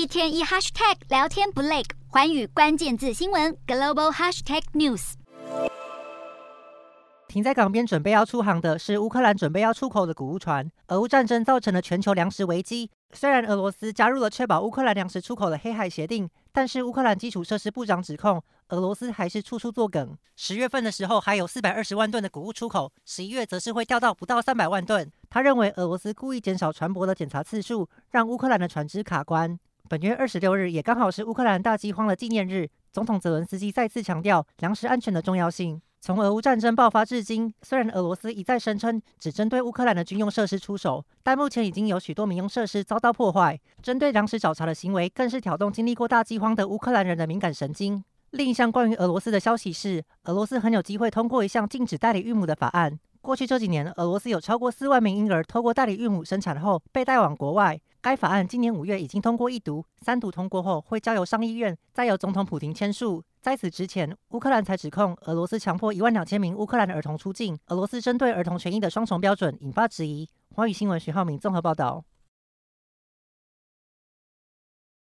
一天一 hashtag 聊天不累，寰宇关键字新闻 global hashtag news。停在港边准备要出航的是乌克兰准备要出口的谷物船。俄乌战争造成了全球粮食危机。虽然俄罗斯加入了确保乌克兰粮食出口的黑海协定，但是乌克兰基础设施部长指控俄罗斯还是处处作梗。十月份的时候还有四百二十万吨的谷物出口，十一月则是会掉到不到三百万吨。他认为俄罗斯故意减少船舶的检查次数，让乌克兰的船只卡关。本月二十六日也刚好是乌克兰大饥荒的纪念日，总统泽伦斯基再次强调粮食安全的重要性。从俄乌战争爆发至今，虽然俄罗斯一再声称只针对乌克兰的军用设施出手，但目前已经有许多民用设施遭到破坏。针对粮食找茬的行为，更是挑动经历过大饥荒的乌克兰人的敏感神经。另一项关于俄罗斯的消息是，俄罗斯很有机会通过一项禁止代理育母的法案。过去这几年，俄罗斯有超过四万名婴儿透过代理孕母生产后被带往国外。该法案今年五月已经通过一读，三读通过后会交由上议院，再由总统普廷签署。在此之前，乌克兰才指控俄罗斯强迫一万两千名乌克兰的儿童出境。俄罗斯针对儿童权益的双重标准引发质疑。华语新闻徐浩明综合报道。